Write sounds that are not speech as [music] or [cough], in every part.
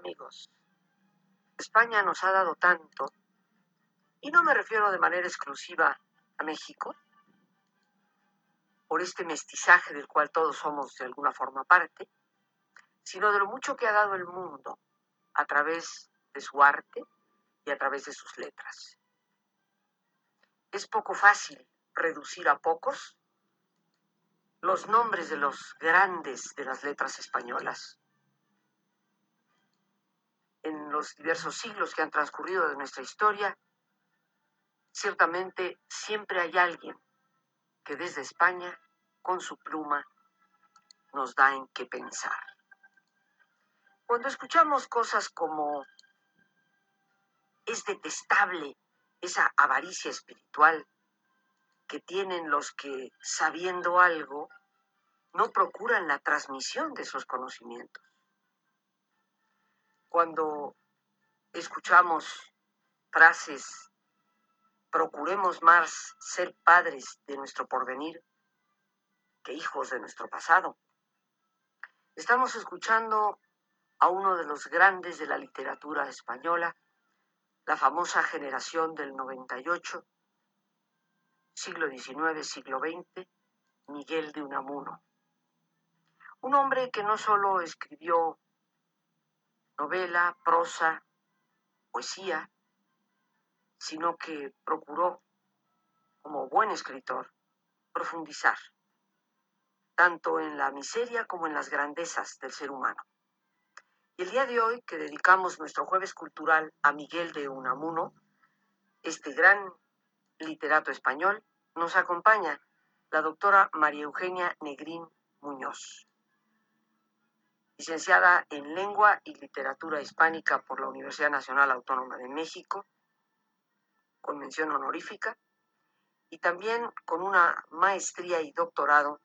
Amigos, España nos ha dado tanto, y no me refiero de manera exclusiva a México, por este mestizaje del cual todos somos de alguna forma parte, sino de lo mucho que ha dado el mundo a través de su arte y a través de sus letras. Es poco fácil reducir a pocos los nombres de los grandes de las letras españolas. En los diversos siglos que han transcurrido de nuestra historia, ciertamente siempre hay alguien que desde España, con su pluma, nos da en qué pensar. Cuando escuchamos cosas como es detestable esa avaricia espiritual que tienen los que, sabiendo algo, no procuran la transmisión de esos conocimientos. Cuando escuchamos frases, procuremos más ser padres de nuestro porvenir que hijos de nuestro pasado. Estamos escuchando a uno de los grandes de la literatura española, la famosa generación del 98, siglo XIX, siglo XX, Miguel de Unamuno. Un hombre que no solo escribió novela, prosa, poesía, sino que procuró, como buen escritor, profundizar tanto en la miseria como en las grandezas del ser humano. Y el día de hoy, que dedicamos nuestro jueves cultural a Miguel de Unamuno, este gran literato español, nos acompaña la doctora María Eugenia Negrín Muñoz, licenciada en Lengua y Literatura Hispánica por la Universidad Nacional Autónoma de México, con mención honorífica, y también con una maestría y doctorado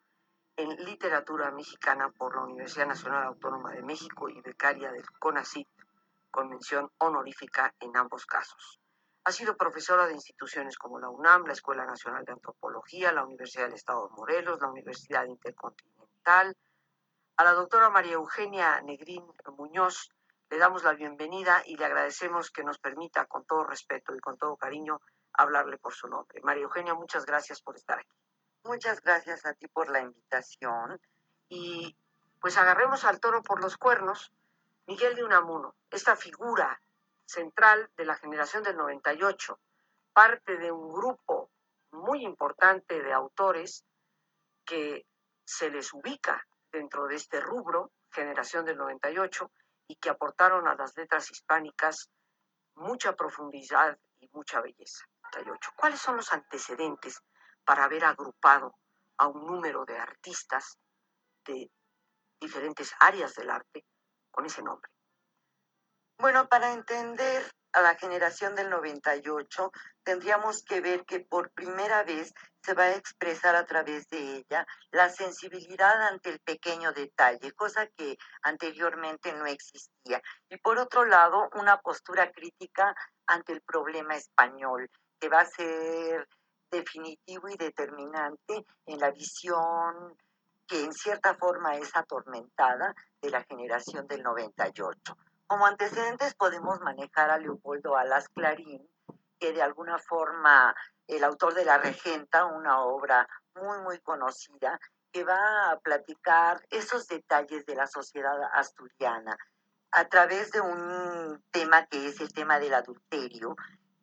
en Literatura Mexicana por la Universidad Nacional Autónoma de México y becaria del CONACYT, con mención honorífica en ambos casos. Ha sido profesora de instituciones como la UNAM, la Escuela Nacional de Antropología, la Universidad del Estado de Morelos, la Universidad Intercontinental. A la doctora María Eugenia Negrín Muñoz le damos la bienvenida y le agradecemos que nos permita, con todo respeto y con todo cariño, hablarle por su nombre. María Eugenia, muchas gracias por estar aquí. Muchas gracias a ti por la invitación. Y pues agarremos al toro por los cuernos. Miguel de Unamuno, esta figura central de la generación del 98, parte de un grupo muy importante de autores que se les ubica dentro de este rubro, generación del 98, y que aportaron a las letras hispánicas mucha profundidad y mucha belleza. ¿Cuáles son los antecedentes para haber agrupado a un número de artistas de diferentes áreas del arte con ese nombre. Bueno, para entender a la generación del 98, tendríamos que ver que por primera vez se va a expresar a través de ella la sensibilidad ante el pequeño detalle, cosa que anteriormente no existía. Y por otro lado, una postura crítica ante el problema español, que va a ser definitivo y determinante en la visión que en cierta forma es atormentada de la generación del 98. Como antecedentes podemos manejar a Leopoldo Alas Clarín, que de alguna forma el autor de La Regenta, una obra muy, muy conocida, que va a platicar esos detalles de la sociedad asturiana a través de un tema que es el tema del adulterio,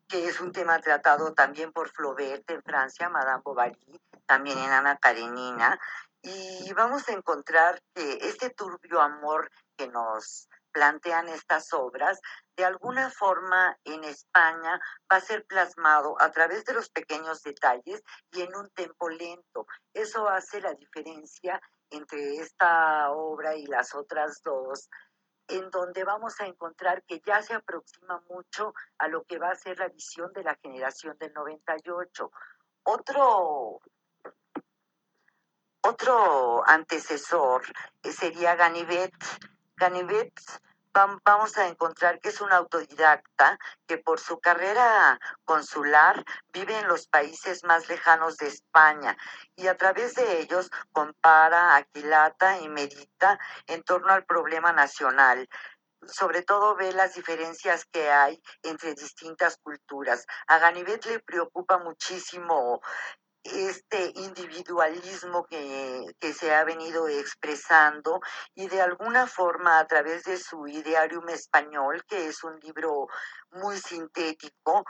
que es un tema tratado también por Flaubert en Francia, Madame Bovary, también en Ana Karenina, Y vamos a encontrar que este turbio amor que nos plantean estas obras, de alguna forma en España va a ser plasmado a través de los pequeños detalles y en un tempo lento. Eso hace la diferencia entre esta obra y las otras dos, en donde vamos a encontrar que ya se aproxima mucho a lo que va a ser la visión de la generación del 98. Otro, otro antecesor sería Ganivet. Ganivet vamos a encontrar que es un autodidacta que por su carrera consular vive en los países más lejanos de España y a través de ellos compara, aquilata y medita en torno al problema nacional sobre todo ve las diferencias que hay entre distintas culturas. A Ganivet le preocupa muchísimo este individualismo que, que, se ha venido expresando y de alguna forma a través de su Idearium Español, que es un libro muy sintético,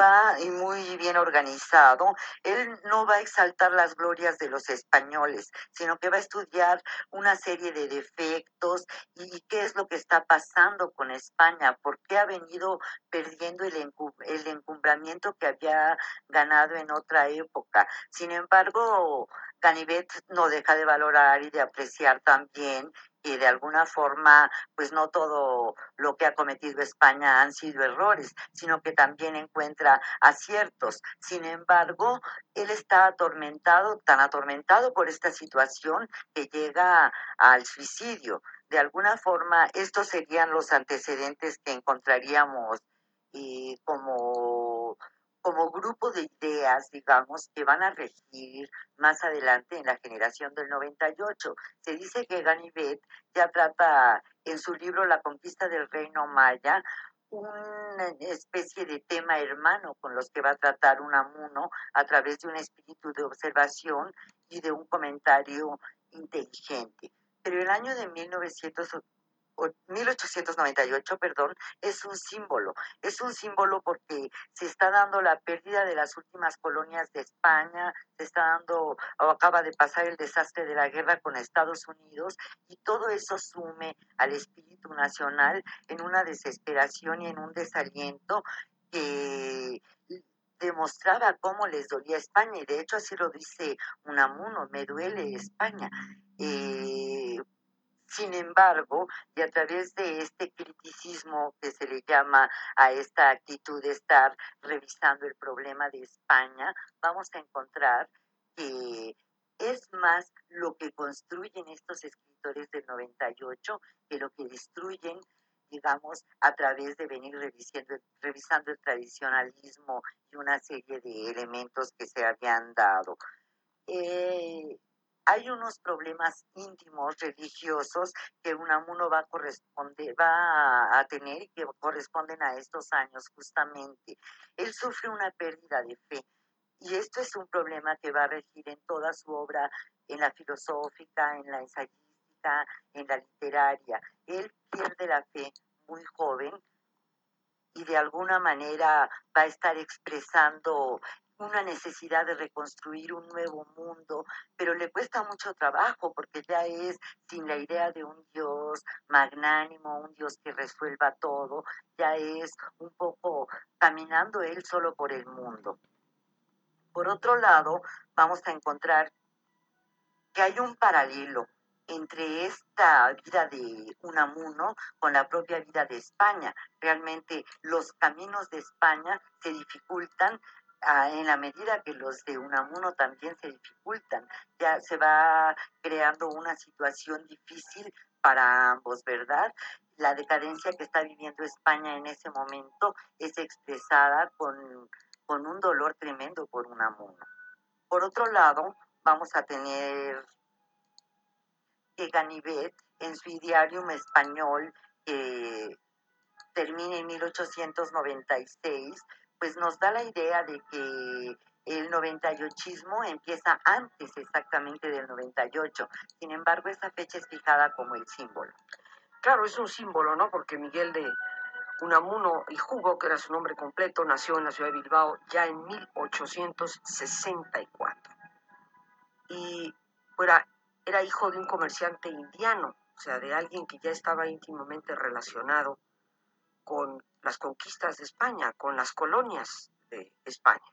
va y muy bien organizado, él no va a exaltar las glorias de los españoles, sino que va a estudiar una serie de defectos y, qué es lo que está pasando con España, por qué ha venido perdiendo el, el encumbramiento que había ganado en otra época. Sin embargo, Canivet no deja de valorar y de apreciar también y de alguna forma, pues no todo lo que ha cometido España han sido errores, sino que también encuentra aciertos. Sin embargo, él está atormentado, tan atormentado por esta situación que llega al suicidio. De alguna forma, estos serían los antecedentes que encontraríamos y como como grupo de ideas, digamos, que van a regir más adelante en la generación del 98. Se dice que Ganivet ya trata en su libro La conquista del reino maya una especie de tema hermano con los que va a tratar Unamuno a través de un espíritu de observación y de un comentario inteligente. Pero el año de 1900 1898, perdón, es un símbolo. Es un símbolo porque se está dando la pérdida de las últimas colonias de España, se está dando, o acaba de pasar el desastre de la guerra con Estados Unidos, y todo eso sume al espíritu nacional en una desesperación y en un desaliento que demostraba cómo les dolía España, y de hecho así lo dice Unamuno, me duele España. Eh, sin embargo, y a través de este criticismo que se le llama a esta actitud de estar revisando el problema de España, vamos a encontrar que es más lo que construyen estos escritores del 98 que lo que destruyen, digamos, a través de venir revisando, revisando el tradicionalismo y una serie de elementos que se habían dado. Eh, hay unos problemas íntimos religiosos que Unamuno va a corresponder, va a tener y que corresponden a estos años justamente. Él sufre una pérdida de fe y esto es un problema que va a regir en toda su obra, en la filosófica, en la ensayística, en la literaria. Él pierde la fe muy joven y de alguna manera va a estar expresando una necesidad de reconstruir un nuevo mundo, pero le cuesta mucho trabajo porque ya es sin la idea de un Dios magnánimo, un Dios que resuelva todo, ya es un poco caminando él solo por el mundo. Por otro lado, vamos a encontrar que hay un paralelo entre esta vida de Unamuno con la propia vida de España. Realmente los caminos de España se dificultan en la medida que los de Unamuno también se dificultan, ya se va creando una situación difícil para ambos, ¿verdad? La decadencia que está viviendo España en ese momento es expresada con, con un dolor tremendo por Unamuno. Por otro lado, vamos a tener que Ganivet, en su idearium español, que termina en 1896, pues nos da la idea de que el 98ismo empieza antes exactamente del 98. Sin embargo, esa fecha es fijada como el símbolo. Claro, es un símbolo, ¿no? Porque Miguel de Unamuno y Jugo, que era su nombre completo, nació en la ciudad de Bilbao ya en 1864. Y fuera era hijo de un comerciante indiano, o sea, de alguien que ya estaba íntimamente relacionado con las conquistas de España, con las colonias de España.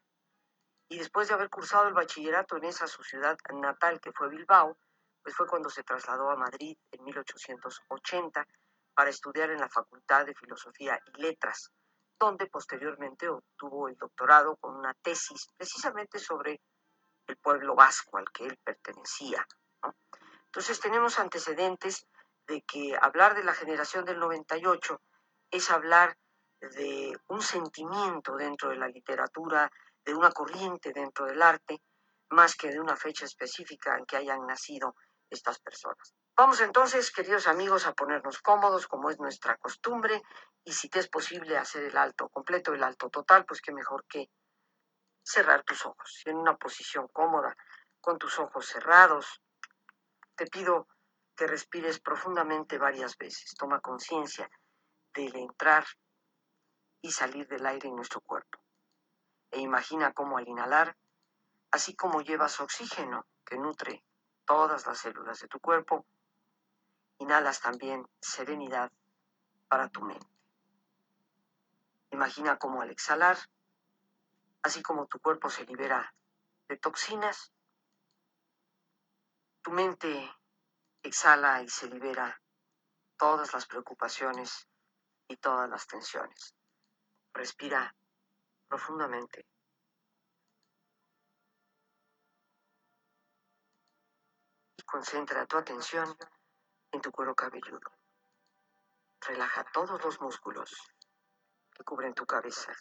Y después de haber cursado el bachillerato en esa su ciudad natal, que fue Bilbao, pues fue cuando se trasladó a Madrid en 1880 para estudiar en la Facultad de Filosofía y Letras, donde posteriormente obtuvo el doctorado con una tesis precisamente sobre el pueblo vasco al que él pertenecía. Entonces tenemos antecedentes de que hablar de la generación del 98 es hablar de un sentimiento dentro de la literatura, de una corriente dentro del arte, más que de una fecha específica en que hayan nacido estas personas. Vamos entonces, queridos amigos, a ponernos cómodos, como es nuestra costumbre, y si te es posible hacer el alto completo, el alto total, pues qué mejor que cerrar tus ojos, en una posición cómoda, con tus ojos cerrados, te pido que respires profundamente varias veces. Toma conciencia del entrar y salir del aire en nuestro cuerpo. E imagina cómo al inhalar, así como llevas oxígeno que nutre todas las células de tu cuerpo, inhalas también serenidad para tu mente. Imagina cómo al exhalar, así como tu cuerpo se libera de toxinas, tu mente exhala y se libera todas las preocupaciones y todas las tensiones. Respira profundamente. Y concentra tu atención en tu cuero cabelludo. Relaja todos los músculos que cubren tu cabeza.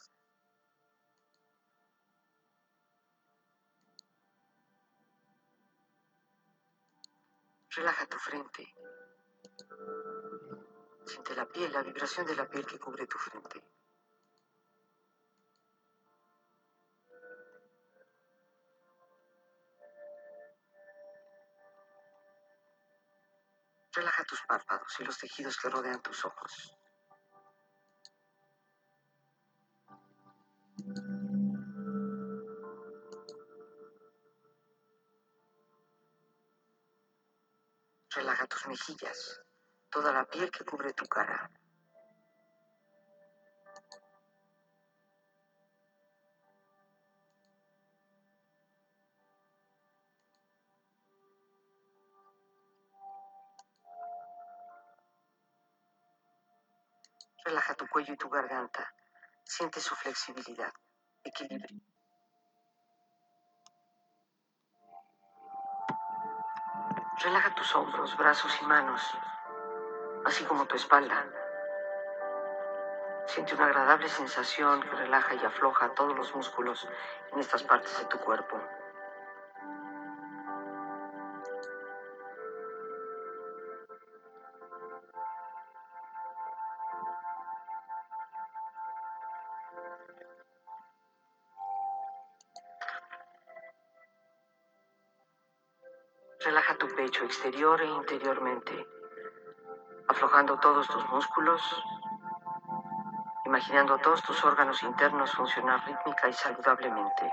Relaja tu frente. Siente la piel, la vibración de la piel que cubre tu frente. Tus párpados y los tejidos que rodean tus ojos. Relaja tus mejillas, toda la piel que cubre tu cara. Cuello y tu garganta. Siente su flexibilidad, equilibrio. Relaja tus hombros, brazos y manos, así como tu espalda. Siente una agradable sensación que relaja y afloja todos los músculos en estas partes de tu cuerpo. Exterior e interiormente, aflojando todos tus músculos, imaginando a todos tus órganos internos funcionar rítmica y saludablemente.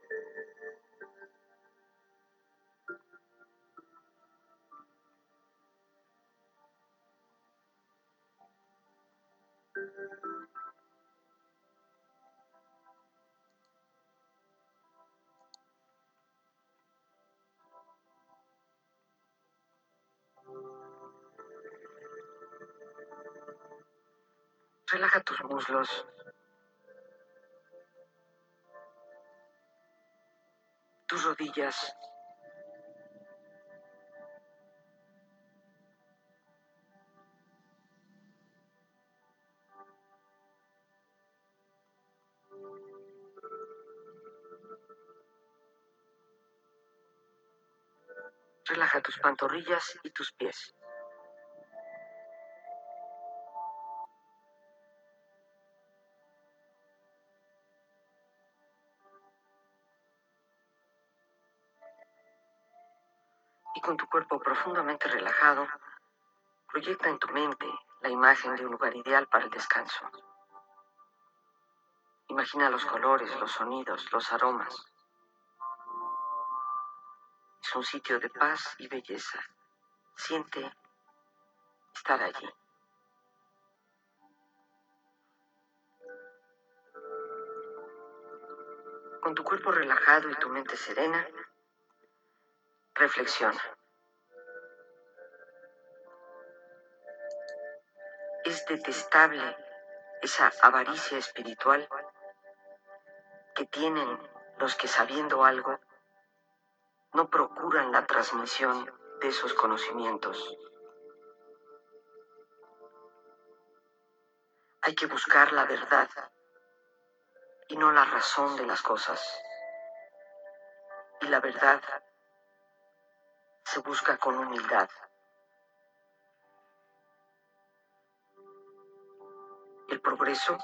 Tus rodillas. Relaja tus pantorrillas y tus pies. Y con tu cuerpo profundamente relajado, proyecta en tu mente la imagen de un lugar ideal para el descanso. Imagina los colores, los sonidos, los aromas. Es un sitio de paz y belleza. Siente estar allí. Con tu cuerpo relajado y tu mente serena, reflexiona. Es detestable esa avaricia espiritual que tienen los que sabiendo algo no procuran la transmisión de esos conocimientos. Hay que buscar la verdad y no la razón de las cosas. Y la verdad se busca con humildad. El progreso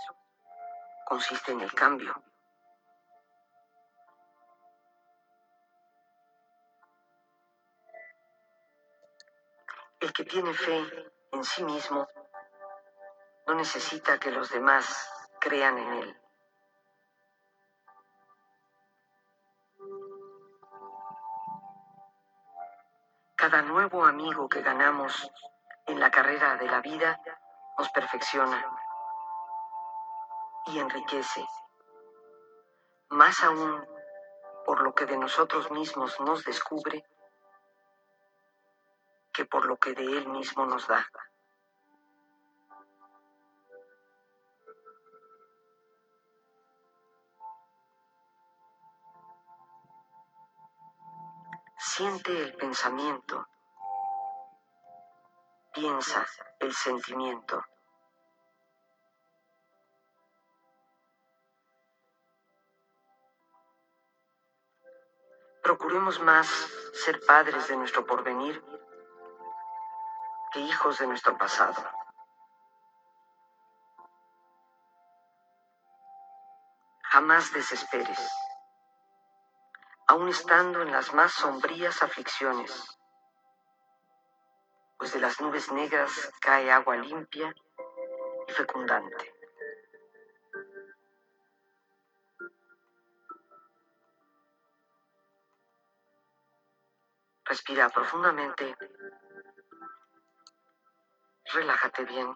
consiste en el cambio. El que tiene fe en sí mismo no necesita que los demás crean en él. Cada nuevo amigo que ganamos en la carrera de la vida nos perfecciona y enriquece. Más aún por lo que de nosotros mismos nos descubre que por lo que de Él mismo nos da. Siente el pensamiento, piensa el sentimiento. Procuremos más ser padres de nuestro porvenir que hijos de nuestro pasado. Jamás desesperes, aun estando en las más sombrías aflicciones, pues de las nubes negras cae agua limpia y fecundante. Respira profundamente relájate bien.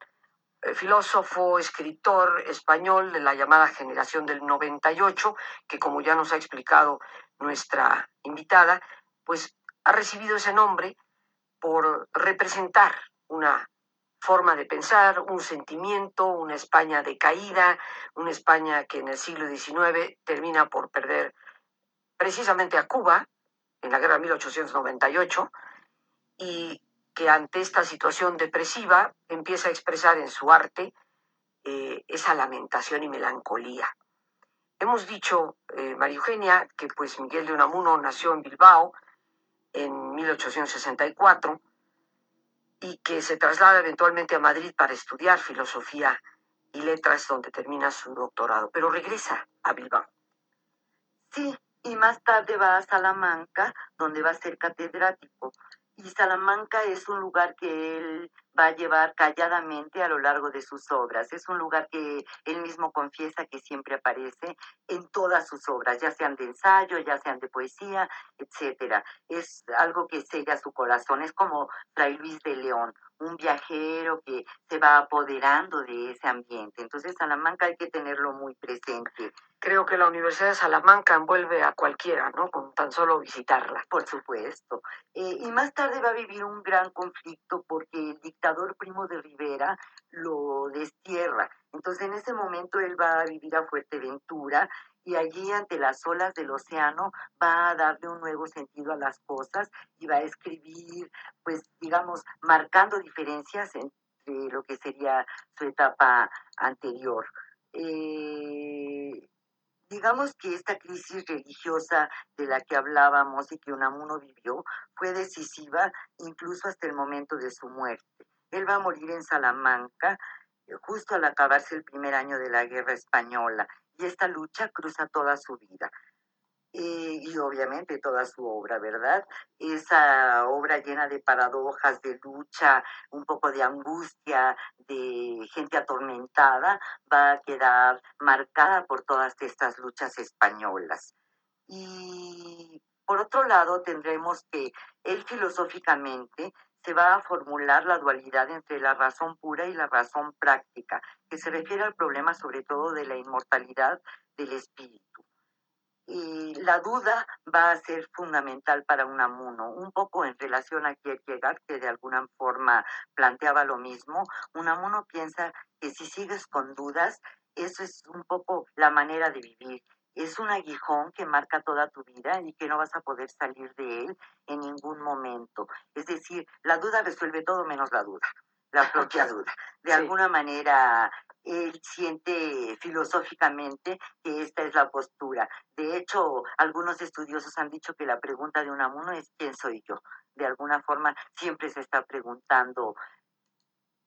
filósofo, escritor español de la llamada generación del 98, que como ya nos ha explicado nuestra invitada, pues ha recibido ese nombre por representar una forma de pensar, un sentimiento, una España decaída, una España que en el siglo XIX termina por perder precisamente a Cuba, en la guerra de 1898 y que ante esta situación depresiva empieza a expresar en su arte eh, esa lamentación y melancolía. Hemos dicho, eh, María Eugenia, que pues Miguel de Unamuno nació en Bilbao en 1864 y que se traslada eventualmente a Madrid para estudiar filosofía y letras donde termina su doctorado, pero regresa a Bilbao. Sí, y más tarde va a Salamanca, donde va a ser catedrático. Y Salamanca es un lugar que él va a llevar calladamente a lo largo de sus obras. Es un lugar que él mismo confiesa que siempre aparece en todas sus obras, ya sean de ensayo, ya sean de poesía, etcétera. Es algo que sella su corazón, es como Fray Luis de León, un viajero que se va apoderando de ese ambiente. Entonces, Salamanca hay que tenerlo muy presente. Creo que la Universidad de Salamanca envuelve a cualquiera, ¿no? Con tan solo visitarla. Por supuesto. Eh, y más tarde va a vivir un gran conflicto porque el dictador Primo de Rivera lo destierra. Entonces, en ese momento él va a vivir a Fuerteventura y allí ante las olas del océano va a darle un nuevo sentido a las cosas y va a escribir, pues digamos, marcando diferencias entre lo que sería su etapa anterior. Eh, digamos que esta crisis religiosa de la que hablábamos y que Unamuno vivió fue decisiva incluso hasta el momento de su muerte. Él va a morir en Salamanca eh, justo al acabarse el primer año de la guerra española y esta lucha cruza toda su vida. Eh, y obviamente toda su obra, ¿verdad? Esa obra llena de paradojas, de lucha, un poco de angustia, de gente atormentada, va a quedar marcada por todas estas luchas españolas. Y por otro lado, tendremos que él filosóficamente se va a formular la dualidad entre la razón pura y la razón práctica, que se refiere al problema sobre todo de la inmortalidad del espíritu. Y la duda va a ser fundamental para un amuno, un poco en relación a Kierkegaard, que de alguna forma planteaba lo mismo. Un amuno piensa que si sigues con dudas, eso es un poco la manera de vivir es un aguijón que marca toda tu vida y que no vas a poder salir de él en ningún momento. Es decir, la duda resuelve todo menos la duda, la propia [laughs] duda. De alguna manera, él siente filosóficamente que esta es la postura. De hecho, algunos estudiosos han dicho que la pregunta de un amuno es ¿quién soy yo? De alguna forma, siempre se está preguntando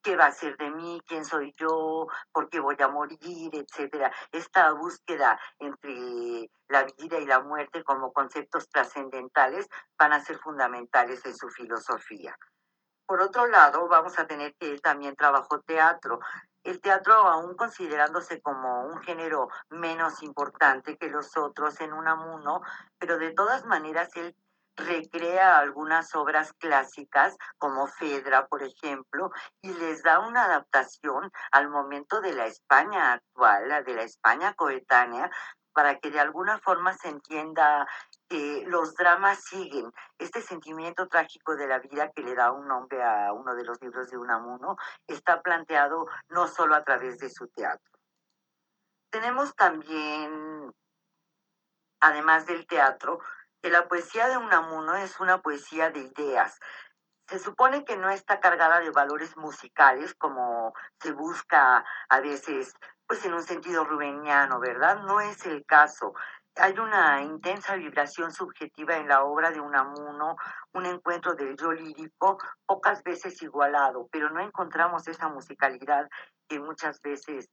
qué va a ser de mí, quién soy yo, por qué voy a morir, etcétera. Esta búsqueda entre la vida y la muerte como conceptos trascendentales van a ser fundamentales en su filosofía. Por otro lado, vamos a tener que él también trabajó teatro. El teatro, aún considerándose como un género menos importante que los otros en un amuno, pero de todas maneras él recrea algunas obras clásicas como Fedra, por ejemplo, y les da una adaptación al momento de la España actual, de la España coetánea, para que de alguna forma se entienda que los dramas siguen. Este sentimiento trágico de la vida que le da un nombre a uno de los libros de Unamuno está planteado no solo a través de su teatro. Tenemos también, además del teatro, que la poesía de Unamuno es una poesía de ideas. Se supone que no está cargada de valores musicales como se busca a veces, pues en un sentido rubeniano, ¿verdad? No es el caso. Hay una intensa vibración subjetiva en la obra de Unamuno, un encuentro del yo lírico pocas veces igualado, pero no encontramos esa musicalidad que muchas veces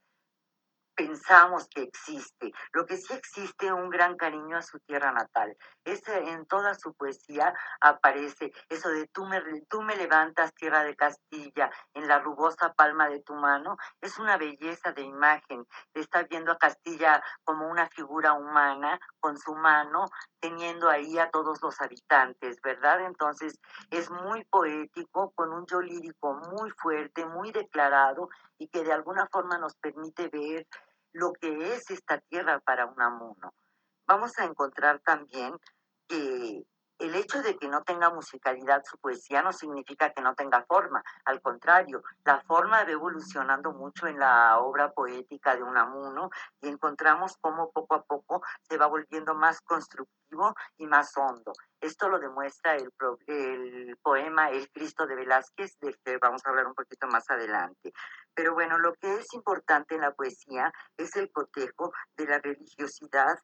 pensamos que existe. Lo que sí existe un gran cariño a su tierra natal. Ese, en toda su poesía aparece eso de tú me, tú me levantas, tierra de Castilla, en la rugosa palma de tu mano. Es una belleza de imagen. Está viendo a Castilla como una figura humana con su mano, teniendo ahí a todos los habitantes, ¿verdad? Entonces es muy poético, con un yo lírico muy fuerte, muy declarado y que de alguna forma nos permite ver lo que es esta tierra para un amuno. Vamos a encontrar también que el hecho de que no tenga musicalidad su poesía no significa que no tenga forma, al contrario, la forma va evolucionando mucho en la obra poética de Unamuno y encontramos cómo poco a poco se va volviendo más constructivo y más hondo. Esto lo demuestra el, el poema El Cristo de Velázquez, del que vamos a hablar un poquito más adelante. Pero bueno, lo que es importante en la poesía es el cotejo de la religiosidad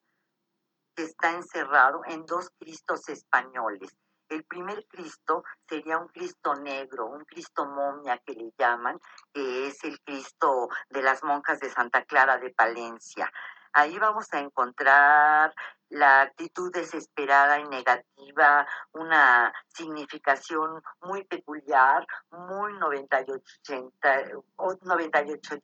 que está encerrado en dos Cristos españoles. El primer Cristo sería un Cristo negro, un Cristo momia que le llaman, que es el Cristo de las monjas de Santa Clara de Palencia. Ahí vamos a encontrar la actitud desesperada y negativa, una significación muy peculiar, muy 98, 98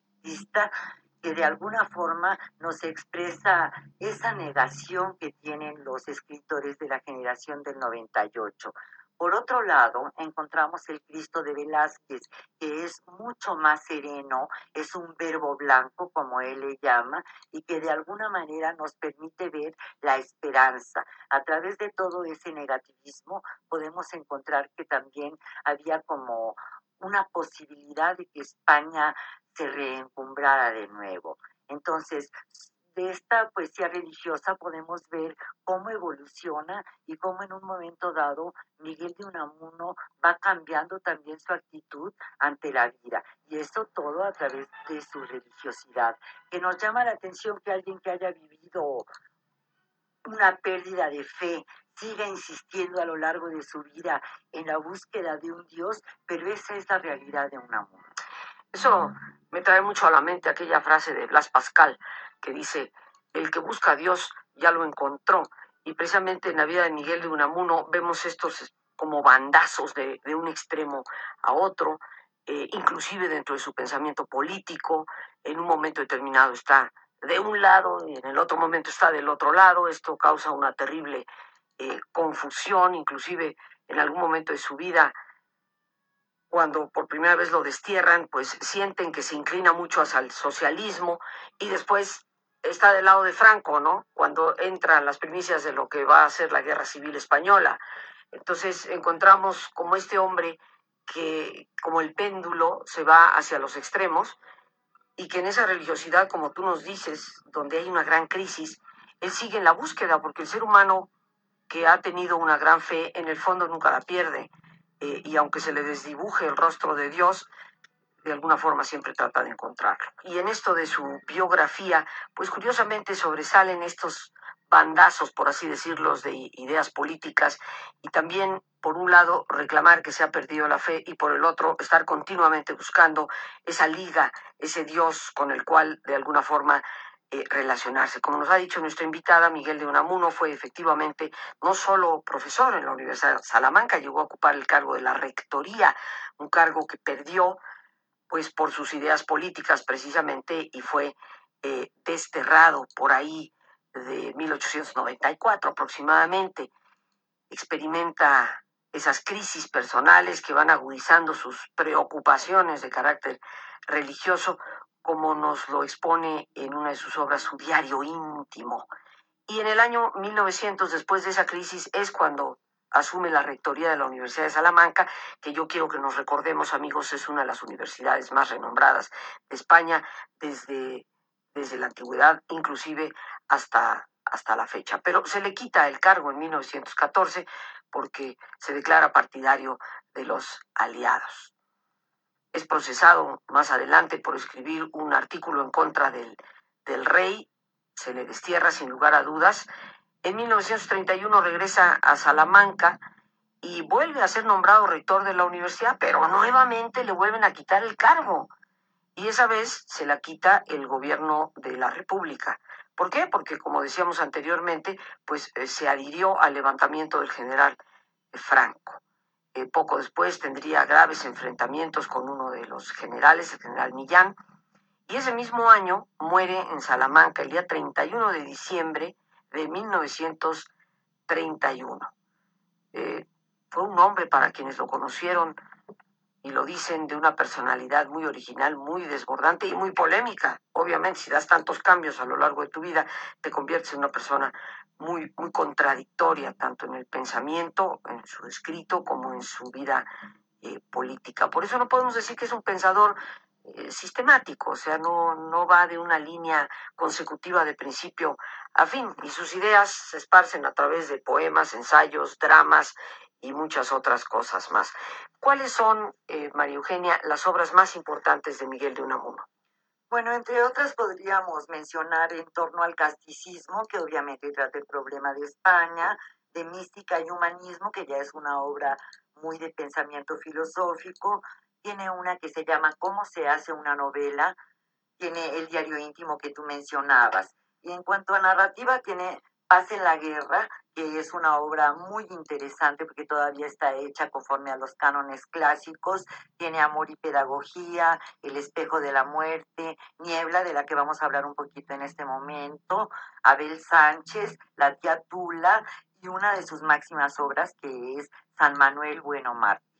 que de alguna forma nos expresa esa negación que tienen los escritores de la generación del 98. Por otro lado, encontramos el Cristo de Velázquez, que es mucho más sereno, es un verbo blanco, como él le llama, y que de alguna manera nos permite ver la esperanza. A través de todo ese negativismo podemos encontrar que también había como una posibilidad de que España se reencumbrara de nuevo. Entonces, de esta poesía religiosa podemos ver cómo evoluciona y cómo en un momento dado Miguel de Unamuno va cambiando también su actitud ante la vida. Y eso todo a través de su religiosidad, que nos llama la atención que alguien que haya vivido una pérdida de fe siga insistiendo a lo largo de su vida en la búsqueda de un Dios, pero esa es la realidad de Unamuno. Eso me trae mucho a la mente aquella frase de Blas Pascal que dice, el que busca a Dios ya lo encontró. Y precisamente en la vida de Miguel de Unamuno vemos estos como bandazos de, un extremo a otro, eh, inclusive dentro de su pensamiento político, en un momento determinado está de un lado y en el otro momento está del otro lado, esto causa una terrible eh, confusión, inclusive en algún momento de su vida cuando por primera vez lo destierran, pues sienten que se inclina mucho hacia el socialismo y después está del lado de Franco, ¿no? Cuando entran las primicias de lo que va a ser la guerra civil española. Entonces encontramos como este hombre que, como el péndulo, se va hacia los extremos y que en esa religiosidad, como tú nos dices, donde hay una gran crisis, él sigue en la búsqueda, porque el ser humano que ha tenido una gran fe, en el fondo nunca la pierde. Eh, y aunque se le desdibuje el rostro de Dios, de alguna forma siempre trata de encontrarlo. Y en esto de su biografía, pues curiosamente sobresalen estos bandazos, por así decirlo, de ideas políticas y también, por un lado, reclamar que se ha perdido la fe y por el otro, estar continuamente buscando esa liga, ese Dios con el cual, de alguna forma, eh, relacionarse. Como nos ha dicho nuestra invitada, Miguel de Unamuno fue efectivamente no solo profesor en la Universidad de Salamanca, llegó a ocupar el cargo de la rectoría, un cargo que perdió pues por sus ideas políticas precisamente y fue eh, desterrado por ahí de 1894 aproximadamente. Experimenta esas crisis personales que van agudizando sus preocupaciones de carácter religioso como nos lo expone en una de sus obras, su diario íntimo. Y en el año 1900, después de esa crisis, es cuando asume la rectoría de la Universidad de Salamanca, que yo quiero que nos recordemos, amigos, es una de las universidades más renombradas de España desde, desde la antigüedad, inclusive hasta, hasta la fecha. Pero se le quita el cargo en 1914 porque se declara partidario de los aliados es procesado más adelante por escribir un artículo en contra del, del rey, se le destierra sin lugar a dudas. En 1931 regresa a Salamanca y vuelve a ser nombrado rector de la universidad, pero nuevamente le vuelven a quitar el cargo. Y esa vez se la quita el gobierno de la República. ¿Por qué? Porque, como decíamos anteriormente, pues eh, se adhirió al levantamiento del general Franco poco después tendría graves enfrentamientos con uno de los generales, el general Millán, y ese mismo año muere en Salamanca el día 31 de diciembre de 1931. Eh, fue un hombre para quienes lo conocieron y lo dicen de una personalidad muy original, muy desbordante y muy polémica. Obviamente, si das tantos cambios a lo largo de tu vida, te conviertes en una persona muy, muy contradictoria, tanto en el pensamiento, en su escrito, como en su vida eh, política. Por eso no podemos decir que es un pensador eh, sistemático, o sea, no, no va de una línea consecutiva de principio a fin, y sus ideas se esparcen a través de poemas, ensayos, dramas y muchas otras cosas más. ¿Cuáles son, eh, María Eugenia, las obras más importantes de Miguel de Unamuno? Bueno, entre otras podríamos mencionar en torno al casticismo, que obviamente trata el problema de España, de mística y humanismo, que ya es una obra muy de pensamiento filosófico. Tiene una que se llama ¿Cómo se hace una novela? Tiene el diario íntimo que tú mencionabas. Y en cuanto a narrativa, tiene Paz en la Guerra, que es una obra muy interesante porque todavía está hecha conforme a los cánones clásicos, tiene Amor y Pedagogía, El espejo de la muerte, Niebla, de la que vamos a hablar un poquito en este momento, Abel Sánchez, La tía Tula y una de sus máximas obras que es San Manuel Bueno Mártir.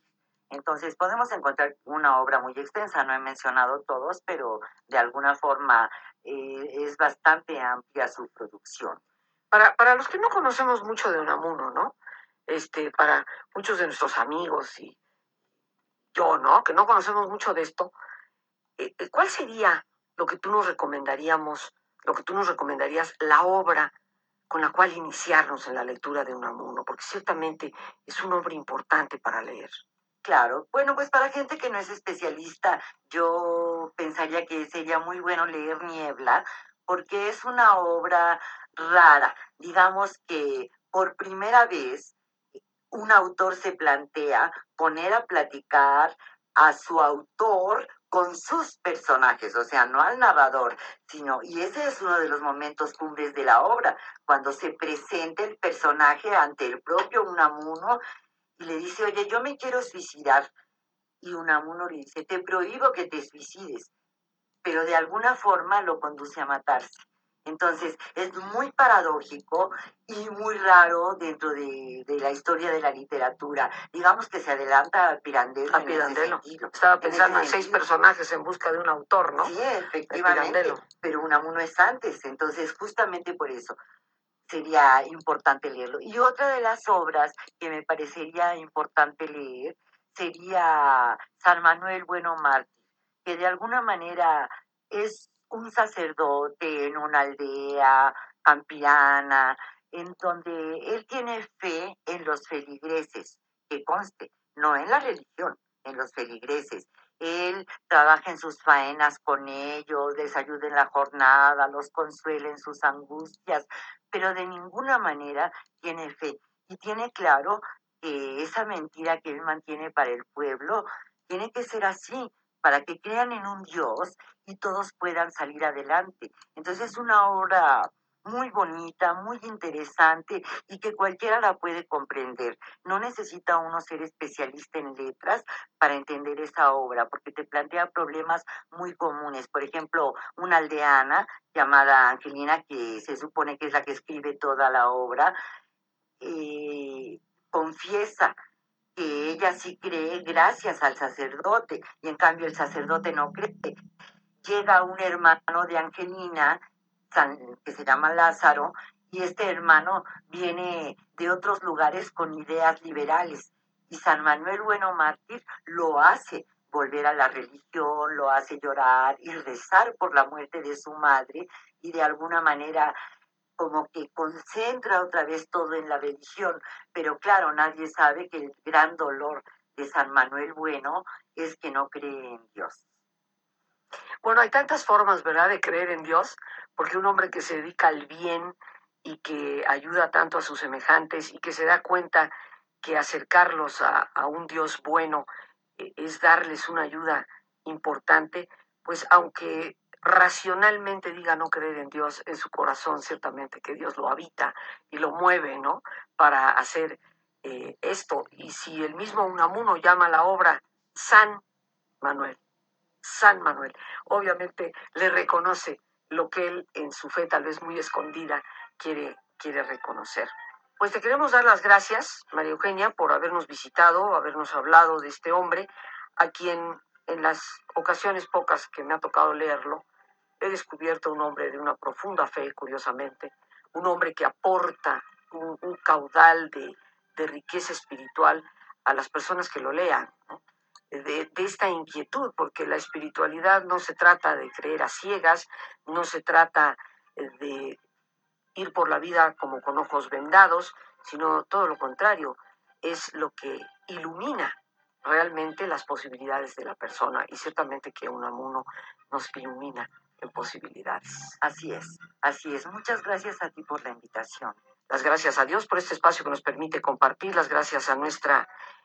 Entonces podemos encontrar una obra muy extensa, no he mencionado todos, pero de alguna forma eh, es bastante amplia su producción. Para, para los que no conocemos mucho de Unamuno, ¿no? Este, para muchos de nuestros amigos y yo, ¿no? Que no conocemos mucho de esto, eh, eh, ¿cuál sería lo que tú nos recomendaríamos, lo que tú nos recomendarías, la obra con la cual iniciarnos en la lectura de Unamuno? Porque ciertamente es un hombre importante para leer. Claro, bueno, pues para gente que no es especialista, yo pensaría que sería muy bueno leer Niebla, porque es una obra rara. Digamos que por primera vez un autor se plantea poner a platicar a su autor con sus personajes, o sea, no al narrador, sino, y ese es uno de los momentos cumbres de la obra, cuando se presenta el personaje ante el propio Unamuno y le dice, oye, yo me quiero suicidar. Y Unamuno le dice, te prohíbo que te suicides, pero de alguna forma lo conduce a matarse. Entonces, es muy paradójico y muy raro dentro de, la historia de la literatura. Digamos que se adelanta a Pirandello. A Pirandello. Estaba pensando en, seis personajes en busca de un autor, ¿no? Sí, efectivamente. Pero Unamuno es antes. Entonces, justamente por eso sería importante leerlo. Y otra de las obras que me parecería importante leer sería San Manuel Bueno Mártir, que de alguna manera es un sacerdote en una aldea campirana, en donde él tiene fe en los feligreses, que conste, no en la religión, en los feligreses. Él trabaja en sus faenas con ellos, les ayuda en la jornada, los consuela en sus angustias, pero de ninguna manera tiene fe. Y tiene claro que esa mentira que él mantiene para el pueblo tiene que ser así, para que crean en un Dios y todos puedan salir adelante. Entonces es una obra muy bonita, muy interesante y que cualquiera la puede comprender. No necesita uno ser especialista en letras para entender esa obra, porque te plantea problemas muy comunes. Por ejemplo, una aldeana llamada Angelina, que se supone que es la que escribe toda la obra, eh, confiesa que ella sí cree gracias al sacerdote y en cambio el sacerdote no cree. Llega un hermano de Angelina que se llama Lázaro y este hermano viene de otros lugares con ideas liberales y San Manuel Bueno Mártir lo hace volver a la religión, lo hace llorar y rezar por la muerte de su madre y de alguna manera como que concentra otra vez todo en la religión, pero claro, nadie sabe que el gran dolor de San Manuel Bueno es que no cree en Dios. Bueno, hay tantas formas, ¿verdad?, de creer en Dios, porque un hombre que se dedica al bien y que ayuda tanto a sus semejantes y que se da cuenta que acercarlos a, a un Dios bueno eh, es darles una ayuda importante, pues aunque racionalmente diga no creer en Dios, en su corazón ciertamente que Dios lo habita y lo mueve, ¿no? Para hacer eh, esto. Y si el mismo Unamuno llama la obra San Manuel, San Manuel, obviamente le reconoce lo que él en su fe tal vez muy escondida quiere, quiere reconocer. Pues te queremos dar las gracias, María Eugenia, por habernos visitado, habernos hablado de este hombre, a quien en las ocasiones pocas que me ha tocado leerlo, he descubierto un hombre de una profunda fe, curiosamente, un hombre que aporta un, caudal de, riqueza espiritual a las personas que lo lean, de, esta inquietud, porque la espiritualidad no se trata de creer a ciegas, no se trata eh, de ir por la vida como con ojos vendados, sino todo lo contrario, es lo que ilumina realmente las posibilidades de la persona y ciertamente que un amuno nos ilumina posibilidades. Así es, así es. Muchas gracias a ti por la invitación. Las gracias a Dios por este espacio que nos permite compartir, las gracias a nuestra